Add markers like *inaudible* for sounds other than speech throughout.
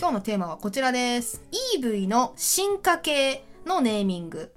今日のテーマはこちらです。EV の進化系のネーミング。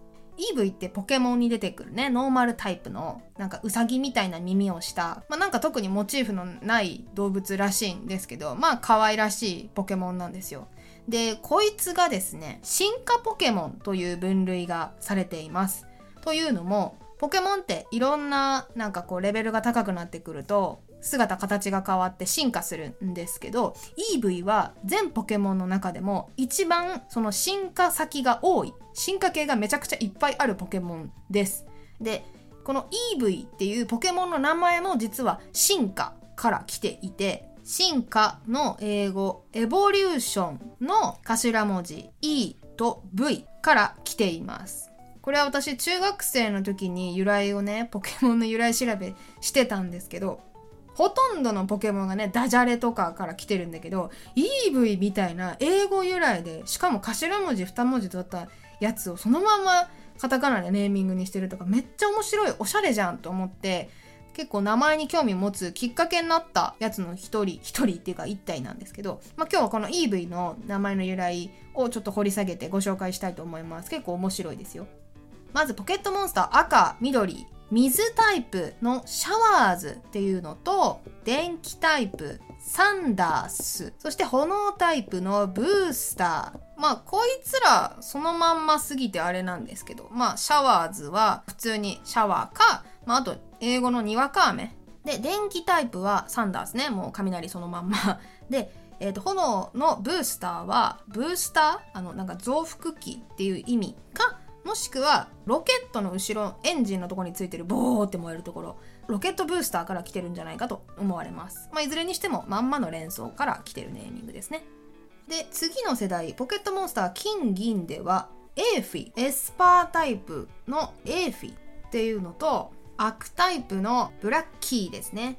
EV ってポケモンに出てくるね、ノーマルタイプの、なんかウサギみたいな耳をした、まあなんか特にモチーフのない動物らしいんですけど、まあ可愛らしいポケモンなんですよ。で、こいつがですね、進化ポケモンという分類がされています。というのも、ポケモンっていろんななんかこうレベルが高くなってくると姿形が変わって進化するんですけど EV は全ポケモンの中でも一番その進化先が多い。進化系がめちゃくちゃいっぱいあるポケモンです。でこの EV っていうポケモンの名前も実は進化から来ていて進化の英語エボリューションの頭文字 E と V から来ています。これは私中学生の時に由来をねポケモンの由来調べしてたんですけどほとんどのポケモンがねダジャレとかから来てるんだけど EV みたいな英語由来でしかも頭文字2文字だったやつをそのままカタカナでネーミングにしてるとかめっちゃ面白いおしゃれじゃんと思って結構名前に興味持つきっかけになったやつの一人一人っていうか一体なんですけど、まあ、今日はこの EV の名前の由来をちょっと掘り下げてご紹介したいと思います。結構面白いですよ。まずポケットモンスター赤緑。水タイプのシャワーズっていうのと電気タイプサンダースそして炎タイプのブースター。まあこいつらそのまんますぎてあれなんですけどまあシャワーズは普通にシャワーか、まあ、あと英語のにわか雨。で電気タイプはサンダースね。もう雷そのまんま。でえー、と炎のブースターはブースター？あのなんか増幅器っていう意味かもしくはロケットの後ろエンジンのとこについてるボーって燃えるところロケットブースターから来てるんじゃないかと思われます、まあ、いずれにしてもまんまの連想から来てるネーミングですね。で次の世代ポケットモンスター金銀ではエーフィエスパータイプのエーフィっていうのとあくタイプのブラッキーですね。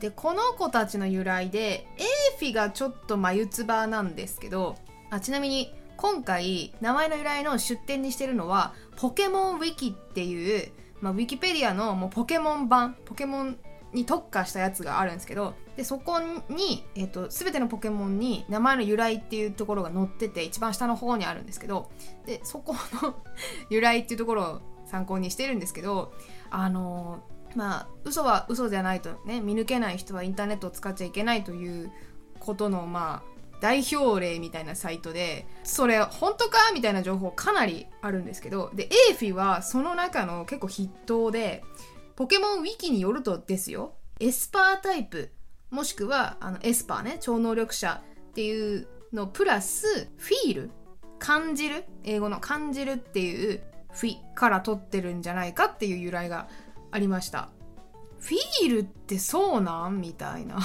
でこの子たちの由来でエーフィがちょっと眉唾なんですけどあちなみに今回名前の由来の出典にしてるのはポケモンウィキっていう、まあ、ウィキペディアのもうポケモン版ポケモンに特化したやつがあるんですけどでそこに、えーと、全てのポケモンに名前の由来っていうところが載ってて一番下の方にあるんですけどでそこの由来っていうところを参考にしてるんですけどあのー、まあ嘘は嘘じゃないとね見抜けない人はインターネットを使っちゃいけないということのまあ代表例みたいなサイトでそれ本当かみたいな情報かなりあるんですけどでエーフィはその中の結構筆頭でポケモンウィキによるとですよ。エスパータイプもしくはあのエスパーね超能力者っていうのプラス feel 感じる英語の感じるっていうフィから取ってるんじゃないかっていう由来がありました。フィールってそうなん？みたいな。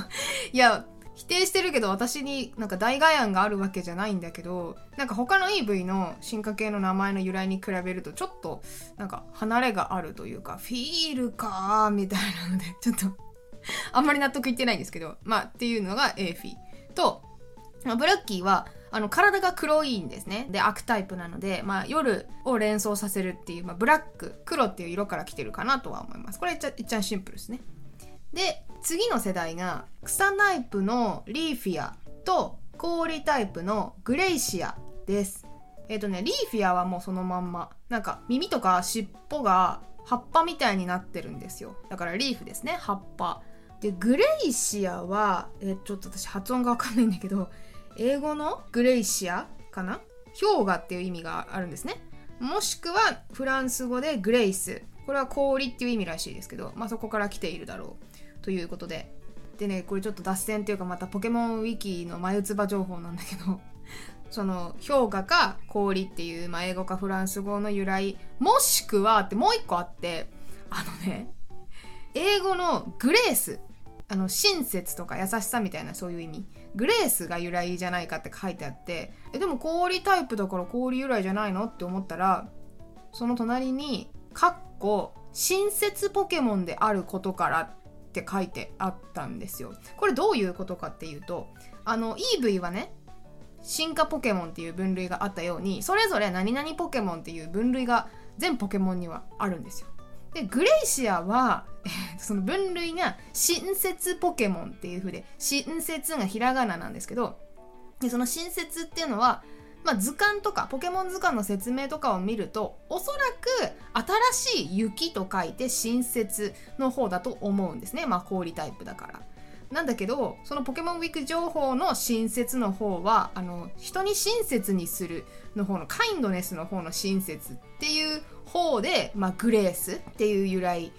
*laughs* いや否定してるけど私になんか代替案があるわけじゃないんだけどなんか他の EV の進化系の名前の由来に比べるとちょっとなんか離れがあるというかフィールかーみたいなので *laughs* ちょっとあんまり納得いってないんですけどまあっていうのが A フィとブラッキーはあの体が黒いんですね。で悪タイプなので、まあ、夜を連想させるっていう、まあ、ブラック黒っていう色から来てるかなとは思います。これ一番シンプルですね。で次の世代が草タイプのリーフィアと氷タイプのグレイシアです。えっ、ー、とねリーフィアはもうそのまんま。なんか耳とか尻尾が葉っぱみたいになってるんですよ。だからリーフですね葉っぱ。でグレイシアはえー、ちょっと私発音がわかんないんだけど英語のグレイシアかな？氷河っていう意味があるんですね。もしくはフランス語でグレイス。これは氷っていう意味らしいですけど、まあ、そこから来ているだろう。ということで。でねこれちょっと脱線っていうかまたポケモンウィキの眉唾情報なんだけど。*laughs* その氷河か氷っていう、まあ、英語かフランス語の由来。もしくはってもう一個あって。あのね英語のグレース。あの親切とか優しさみたいなそういう意味。グレースが由来じゃないかって書いてあって。えでも氷タイプだから氷由来じゃないのって思ったらその隣に「かっこ親切ポケモンであることから」って書いてあったんですよ。これどういうことかっていうとあの EV はね進化ポケモンっていう分類があったようにそれぞれ何々ポケモンっていう分類が全ポケモンにはあるんですよ。でグレイシアは、その分類が親切ポケモンっていう風で親切がひらがななんですけどでその新説っていうのはまあ、図鑑とかポケモン図鑑の説明とかを見るとおそらく新しい雪と書いて新雪の方だと思うんですねまあ氷タイプだから。なんだけどそのポケモンウィーク情報の新説の方はあの人に親切にするの方のカインドネスの方の親切っていう方で、まあ、グレースっていう由来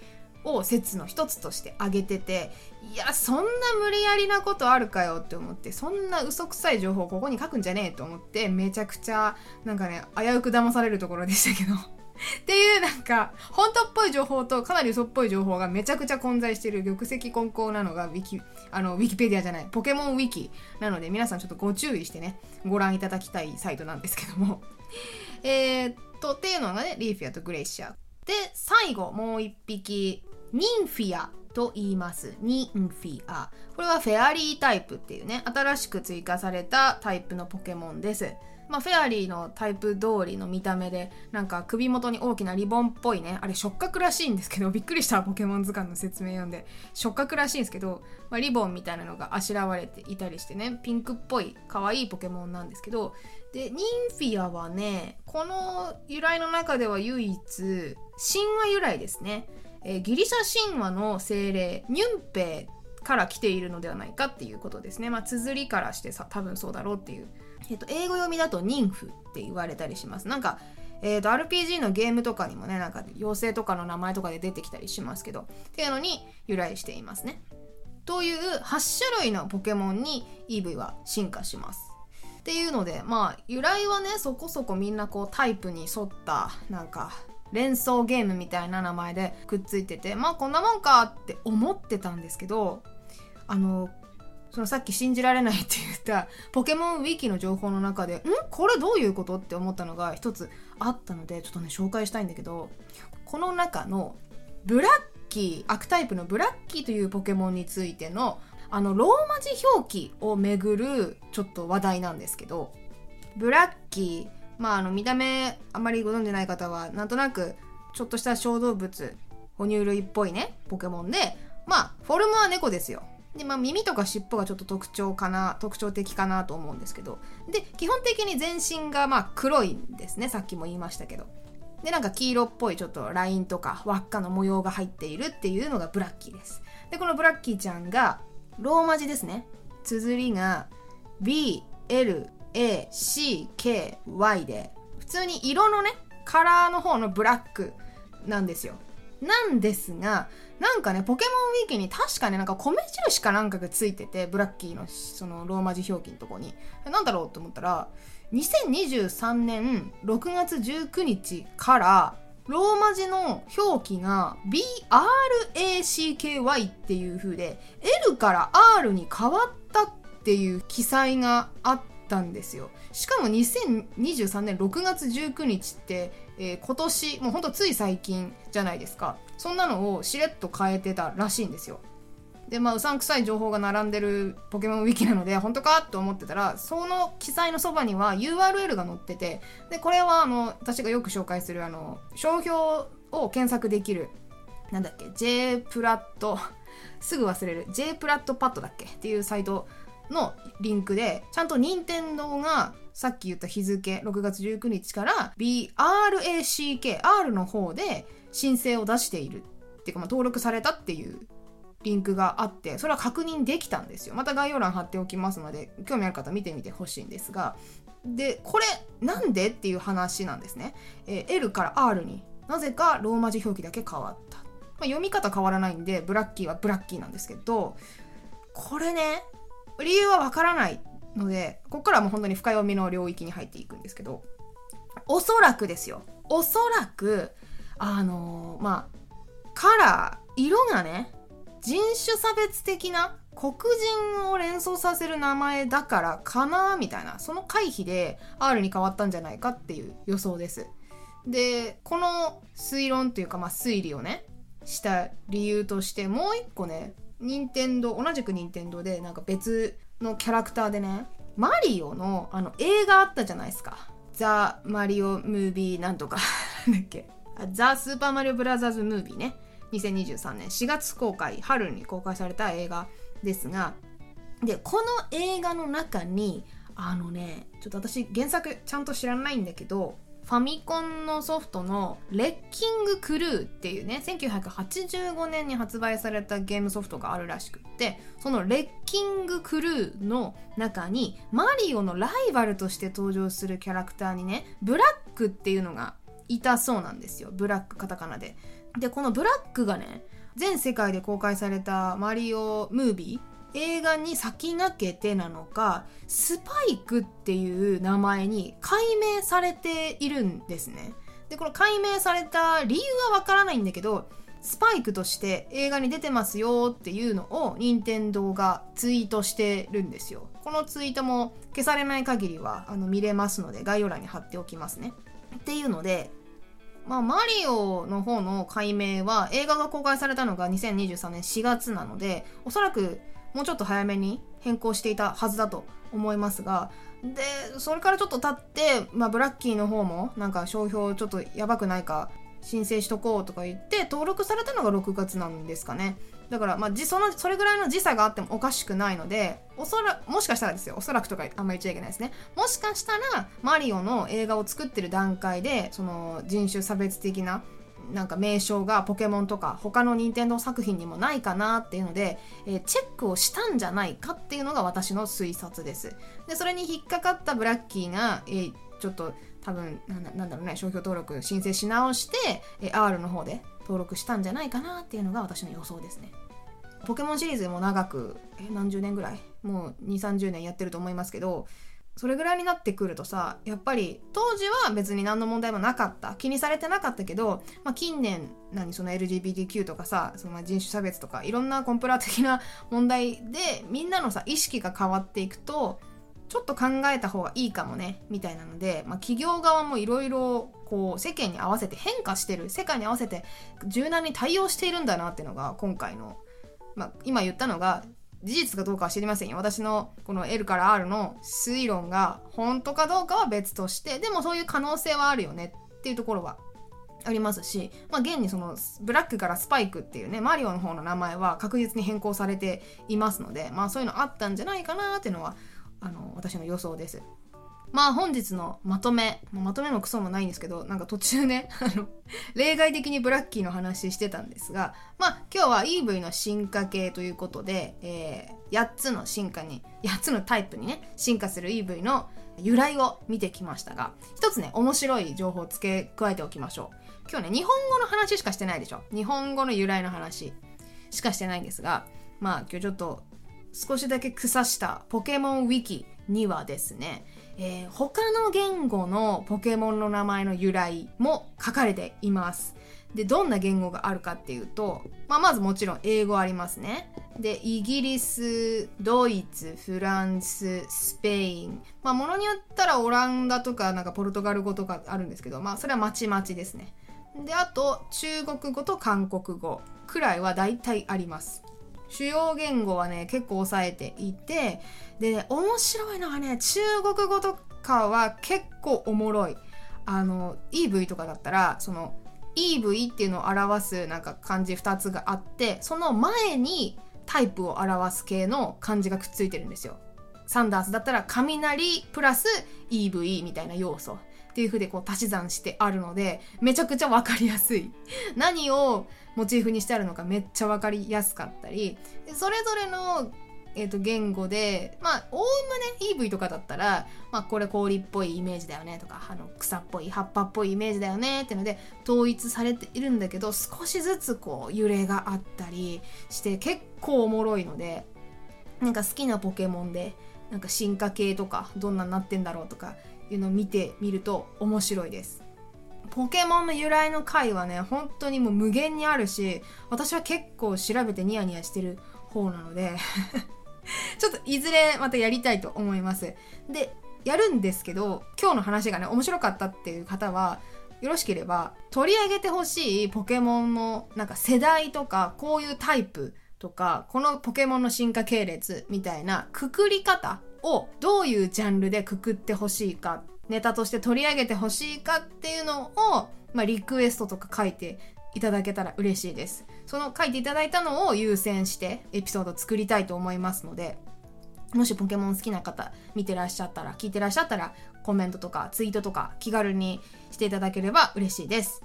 を説の一つとして挙げてていやそんな無理やりなことあるかよって思ってそんな嘘くさい情報ここに書くんじゃねえと思ってめちゃくちゃなんかね危うく騙されるところでしたけど。*laughs* っていうなんか本当っぽい情報とかなり嘘っぽい情報がめちゃくちゃ混在してる玉石混交なのがウィキあのウィキペディアじゃないポケモンウィキなので皆さんちょっとご注意してねご覧いただきたいサイトなんですけども。*laughs* えー、っとっていうのがねリーフィアとグレイシアで最後もう一匹。ニンフィアと言います。ニンフィア。これはフェアリータイプっていうね、新しく追加されたタイプのポケモンです。まあ、フェアリーのタイプ通りの見た目で、なんか首元に大きなリボンっぽいね、あれ触覚らしいんですけど、びっくりしたポケモン図鑑の説明読んで、触覚らしいんですけど、まあ、リボンみたいなのがあしらわれていたりしてね、ピンクっぽい可愛いポケモンなんですけど、で、ニンフィアはね、この由来の中では唯一、神話由来ですね。えー、ギリシャ神話の精霊ニュンペから来ているのではないかっていうことですね。まあ、綴りからしてさ、多分そうだろうっていう。えっ、と、英語読みだとニンフって言われたりします。なんか、え、ー、と、RPG のゲームとかにもね、なんか妖精とかの名前とかで出てきたりしますけど、っていうのに由来していますね。という8種類のポケモンに EV は進化します。っていうので、まあ、由来はね、そこそこみんなこうタイプに沿った、なんか、連想ゲームみたいな名前でくっついててまあこんなもんかって思ってたんですけどあのそのさっき信じられないって言ったポケモンウィキの情報の中でん？これどういうことって思ったのが一つあったのでちょっとね紹介したいんだけどこの中のブラッキー悪タイプのブラッキーというポケモンについてのあのローマ字表記をめぐるちょっと話題なんですけどブラッキーまあ、あの見た目あまりご存じない方はなんとなくちょっとした小動物哺乳類っぽいねポケモンでまあフォルムは猫ですよ。で、まあ、耳とか尻尾がちょっと特徴かな特徴的かなと思うんですけど。で基本的に全身がまあ黒いんですねさっきも言いましたけど。でなんか黄色っぽいちょっとラインとか輪っかの模様が入っているっていうのがブラッキーです。でこのブラッキーちゃんがローマ字ですね。綴りが BL ACKY で普通に色のねカラーの方のブラックなんですよ。なんですがなんかねポケモンウィーキに確かねなんか米印かなんかがついててブラッキーのそのローマ字表記のとこに。なんだろうと思ったら2023年6月19日からローマ字の表記が BRACKY っていう風で L から R に変わったっていう記載があったんですよ。しかも2023年6月19日って、えー、今年もうほんとつい最近じゃないですか。そんなのをしれっと変えてたらしいんですよ。でまあうさんくさい情報が並んでるポケモンウィキなので本当かと思ってたらその記載のそばには URL が載っててでこれはあの私がよく紹介するあの商標を検索できるなんだっけ J プラットすぐ忘れる J プラットパッドだっけっていうサイトのリンクで、ちゃんと任天堂がさっき言った日付6月19日から BRACK、R の方で申請を出しているっていうか、まあ、登録されたっていうリンクがあって、それは確認できたんですよ。また概要欄貼っておきますので、興味ある方見てみてほしいんですが、で、これなんでっていう話なんですね。えー、L から R になぜかローマ字表記だけ変わった。まあ、読み方変わらないんで、ブラッキーはブラッキーなんですけど、これね、理由はわからないので、ここからはもう本当に深読みの領域に入っていくんですけど、おそらくですよ。おそらく、あのー、まあ、カラー、色がね、人種差別的な黒人を連想させる名前だからかなみたいな、その回避で R に変わったんじゃないかっていう予想です。で、この推論というか、まあ、推理をね、した理由としてもう一個ね、任天堂同じく任天堂でなんか別のキャラクターでねマリオのあの映画あったじゃないですか。ザ・マリオ・ムービーなんとか。なんだっけ。ザ・スーパーマリオブラザーズ・ムービーね。2023年4月公開春に公開された映画ですが。でこの映画の中にあのねちょっと私原作ちゃんと知らないんだけどファミコンのソフトのレッキングクルーっていうね1985年に発売されたゲームソフトがあるらしくってそのレッキングクルーの中にマリオのライバルとして登場するキャラクターにねブラックっていうのがいたそうなんですよ。ブラックカタカナで。でこのブラックがね全世界で公開されたマリオムービー映画に先駆けてなのかスパイクっていう名前に解明されているんですね。でこの解明された理由はわからないんだけどスパイクとして映画に出てますよっていうのを任天堂がツイートしてるんですよ。このツイートも消されない限りはあの見れますので概要欄に貼っておきますね。っていうのでまあ、マリオの方の解明は映画が公開されたのが2023年4月なのでおそらくもうちょっと早めに変更していたはずだと思いますがでそれからちょっと経って、まあ、ブラッキーの方もなんか商標ちょっとやばくないか申請しとこうとか言って登録されたのが6月なんですかね。だからまあそのそれぐらいの時差があってもおかしくないのでおそらもしかしたらですよ。おそらくとかあんまり言っちゃいけないですね。もしかしたらマリオの映画を作ってる段階でその人種差別的ななんか名称がポケモンとか他の任天堂作品にもないかなっていうので、えー、チェックをしたんじゃないかっていうのが私の推察です。で、それに引っかかったブラッキーが、えー、ちょっと多分なんだろうね、商標登録申請し直して、えー、R の方で登録したんじゃないかなっていうのが私の予想ですね。ポケモンシリーズも長く、え何十年ぐらい？もう2、30年やってると思いますけど、それぐらいになってくるとさやっぱり当時は別に何の問題もなかった。気にされてなかったけど、まあ、近年何その LGBTQ とかさその人種差別とかいろんなコンプラ的な *laughs* 問題でみんなのさ意識が変わっていくとちょっと考えた方がいいかもねみたいなので、まあ、企業側もいろいろこう世間に合わせて変化してる。世界に合わせて柔軟に対応しているんだなっていうのが今回の、まあ、今言ったのが事実かどうかは知りませんよ。私のこの L から R の推論が本当かどうかは別として、でもそういう可能性はあるよねっていうところはありますし、まあ、現にそのブラックからスパイクっていうねマリオの方の名前は確実に変更されていますので、まあ、そういうのあったんじゃないかなっていうのはあの私の予想です。まあ本日のまとめ、まとめもクソもないんですけど、なんか途中ね、*laughs* あの、例外的にブラッキーの話してたんですが、まあ今日は EV の進化系ということで、えー、8つの進化に、8つのタイプにね、進化する EV の由来を見てきましたが、一つね、面白い情報を付け加えておきましょう。今日ね、日本語の話しかしてないでしょ。日本語の由来の話しかしてないんですが、まあ今日ちょっと少しだけ草したポケモンウィキにはですね、えー、他の言語のポケモンの名前の由来も書かれています。で、どんな言語があるかっていうと、まあ、まずもちろん英語ありますね。で、イギリス、ドイツ、フランス、スペイン。まあ、ものによったらオランダとか、なんかポルトガル語とかあるんですけど、まあ、それはまちまちですね。で、あと、中国語と韓国語くらいは大体あります。主要言語はね、結構抑えていて、で、面白いのはね、中国語とかは結構おもろい。あの、EV とかだったら、その、EV っていうのを表すなんか漢字2つがあって、その前にタイプを表す系の漢字がくっついてるんですよ。サンダースだったら雷プラス EV みたいな要素っていう風でこう足し算してあるのでめちゃくちゃ分かりやすい。*laughs* 何をモチーフにしてあるのかめっちゃ分かりやすかったりそれぞれのえー、と言語でまあおおむね EV とかだったら、まあ、これ氷っぽいイメージだよねとかあの草っぽい葉っぱっぽいイメージだよねってので統一されているんだけど少しずつこう揺れがあったりして結構おもろいのでなんか好きなポケモンでなんか進化系とかどんなになってんだろうとかいうのを見てみると面白いです。ポケモンの由来の回はね、本当にもう無限にあるし、私は結構調べてニヤニヤしてる方なので *laughs* ちょっといずれまたやりたいと思います。で、やるんですけど、今日の話がね、面白かったっていう方は、よろしければ取り上げてほしいポケモンのなんか世代とかこういうタイプとかこのポケモンの進化系列みたいなくくり方をどういうジャンルでくくってほしいかネタとして取り上げてほしいかっていうのを、まあ、リクエストとか書いていただけたら嬉しいです。その書いていただいたのを優先してエピソード作りたいと思いますのでもしポケモン好きな方見てらっしゃったら聞いてらっしゃったらコメントとかツイートとか気軽にしていただければ嬉しいです。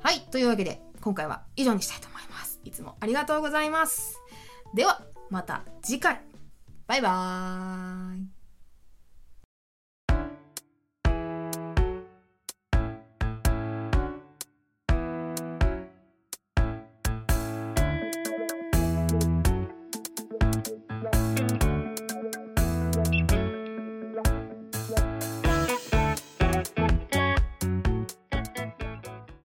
はいというわけで今回は以上にしたいと思います。いつもありがとうございます。ではまた次回。バイバーイ。